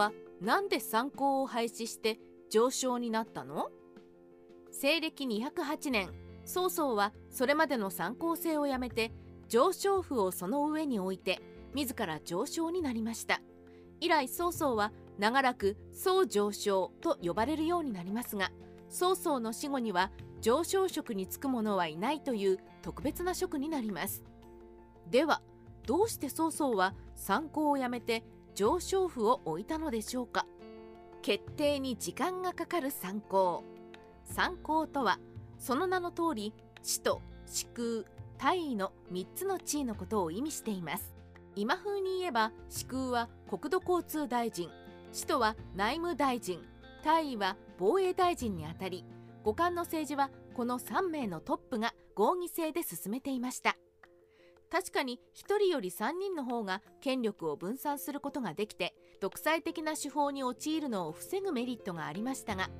はなんで参考を廃止して上昇になったの？西暦208年曹操はそれまでの参考制をやめて上昇符をその上に置いて自ら上昇になりました。以来曹操は長らく宋上昇と呼ばれるようになりますが曹操の死後には上昇職に就く者はいないという特別な職になります。ではどうして曹操は参考をやめて上昇符を置いたのでしょうか？決定に時間がかかる参考。参考とはその名の通り使徒司空大尉の3つの地位のことを意味しています。今風に言えば司空は国土交通大臣。使徒は内務大臣。大尉は防衛大臣にあたり五冠の政治はこの3名のトップが合議制で進めていました。確かに1人より3人の方が権力を分散することができて独裁的な手法に陥るのを防ぐメリットがありましたが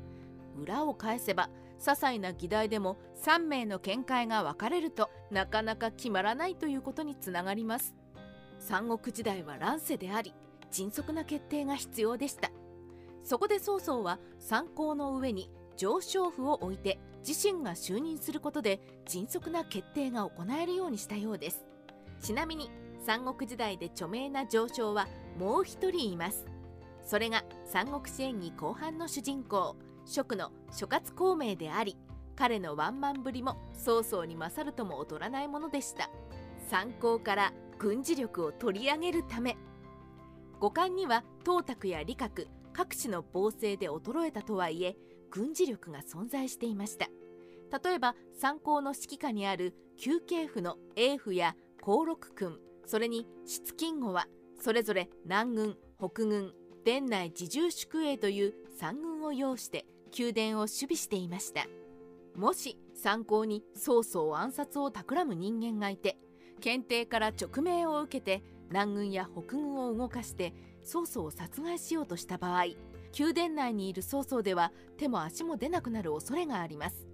裏を返せば些細な議題でも3名の見解が分かれるとなかなか決まらないということにつながります。三国時代は乱世であり迅速な決定が必要でした。そこで曹操は参考の上に上昇符を置いて自身が就任することで迅速な決定が行えるようにしたようです。ちなみに三国時代で著名な上昇はもう一人います。それが三国志演義後半の主人公蜀の諸葛孔明であり彼のワンマンぶりも曹操に勝るとも劣らないものでした。参考から軍事力を取り上げるため。五冠には董卓や李覚各地の暴政で衰えたとはいえ軍事力が存在していました。例えば参考の指揮下にある休憩府の英府や高六軍それに出勤後はそれぞれ南軍北軍殿内自重宿営という三軍を擁して宮殿を守備していました。もし参考に曹操暗殺を企む人間がいて検定から直命を受けて南軍や北軍を動かして曹操を殺害しようとした場合宮殿内にいる曹操では手も足も出なくなる恐れがあります。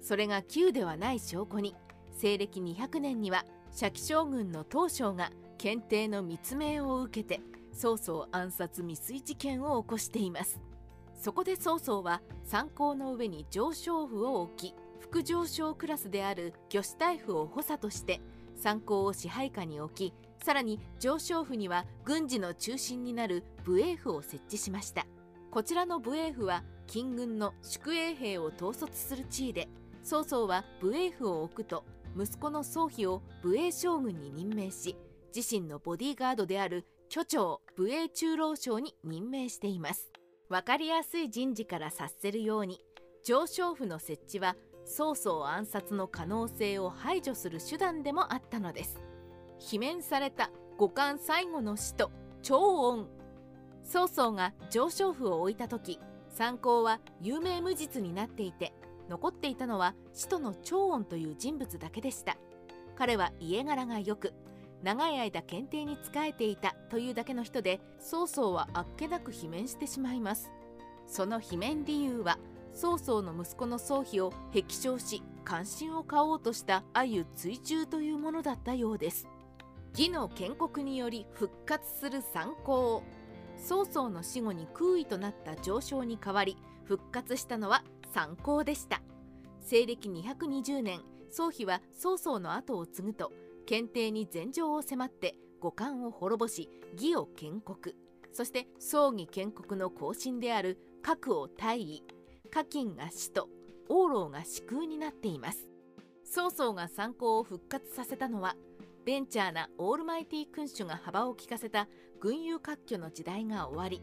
それが旧ではない証拠に西暦200年には初期将軍の東将が検定の密命を受けて曹操暗殺未遂事件を起こしています。そこで曹操は参考の上に上昇符を置き副上昇クラスである魚子大夫を補佐として参考を支配下に置きさらに上昇府には軍事の中心になる武衛府を設置しました。こちらの武衛府は金軍の宿営兵を統率する地位で曹操は武衛府を置くと息子の宗妃を武衛将軍に任命し自身のボディーガードである居長武衛中郎将に任命しています。分かりやすい人事から察せるように上昇府の設置は曹操暗殺の可能性を排除する手段でもあったのです。罷免された五冠最後の使徒長音曹操が上昇符を置いた時参考は有名無実になっていて残っていたのは使徒の長音という人物だけでした。彼は家柄が良く長い間検定に仕えていたというだけの人で曹操はあっけなく罷免してしまいます。その罷免理由は曹操の息子の宗妃を壁笑し関心を買おうとした鮎追従というものだったようです。義の建国により復活する参考曹操の死後に空位となった上昇に代わり復活したのは参考でした。西暦220年宗妃は曹操の後を継ぐと検定に禅譲を迫って五冠を滅ぼし義を建国。そして葬儀建国の後進である核を大尉課金が使徒王老が死空になっています。曹操が参考を復活させたのはベンチャーなオールマイティ君主が幅を利かせた群雄割拠の時代が終わり。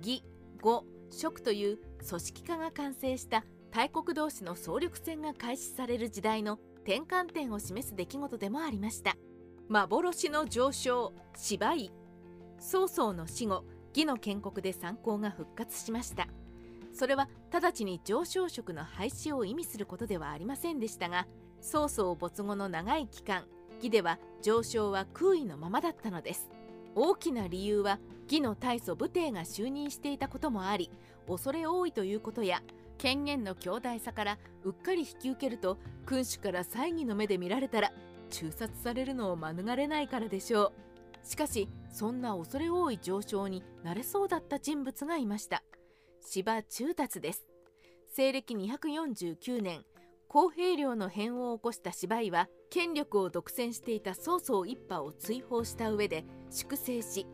義呉蜀という組織化が完成した大国同士の総力戦が開始される時代の転換点を示す出来事でもありました。幻の上昇芝居。曹操の死後義の建国で参考が復活しました。それは直ちに上昇職の廃止を意味することではありませんでしたが曹操没後の長い期間義では上昇は空位のままだったのです。大きな理由は義の大祖武帝が就任していたこともあり恐れ多いということや権限の強大さからうっかり引き受けると君主から猜疑の目で見られたら中殺されるのを免れないからでしょう。しかしそんな恐れ多い上昇になれそうだった人物がいました。芝中達です。西暦249年公平領の変を起こした芝居は権力を独占していた曹操一派を追放した上で粛清し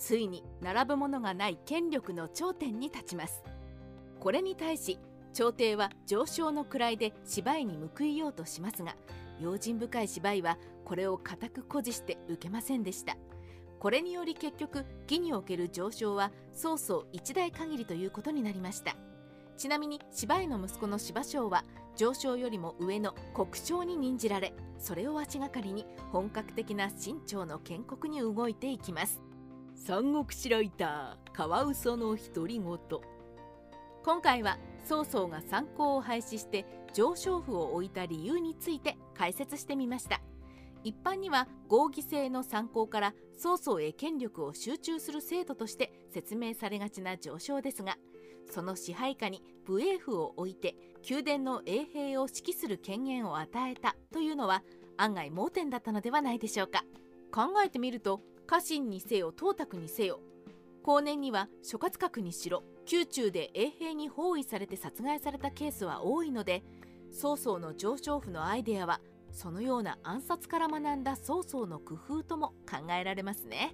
ついに並ぶものがない権力の頂点に立ちます。これに対し朝廷は上昇の位で芝居に報いようとしますが用心深い芝居はこれを固く誇示して受けませんでした。これにより結局義における上昇は曹操一代限りということになりました。ちなみに芝居の息子の芝生は上昇よりも上の国将に任じられそれを足がかりに本格的な清朝の建国に動いていきます。三国志ライターカワウソの独り言。今回は曹操が参考を廃止して上昇符を置いた理由について解説してみました。一般には合議制の参考から曹操へ権力を集中する制度として説明されがちな上昇ですがその支配下に武衛符を置いて宮殿の衛兵を指揮する権限を与えたというのは案外盲点だったのではないでしょうか。考えてみると家臣にせよ董卓にせよ後年には諸葛閣にしろ宮中で衛兵に包囲されて殺害されたケースは多いので曹操の上昇府のアイデアはそのような暗殺から学んだ曹操の工夫とも考えられますね。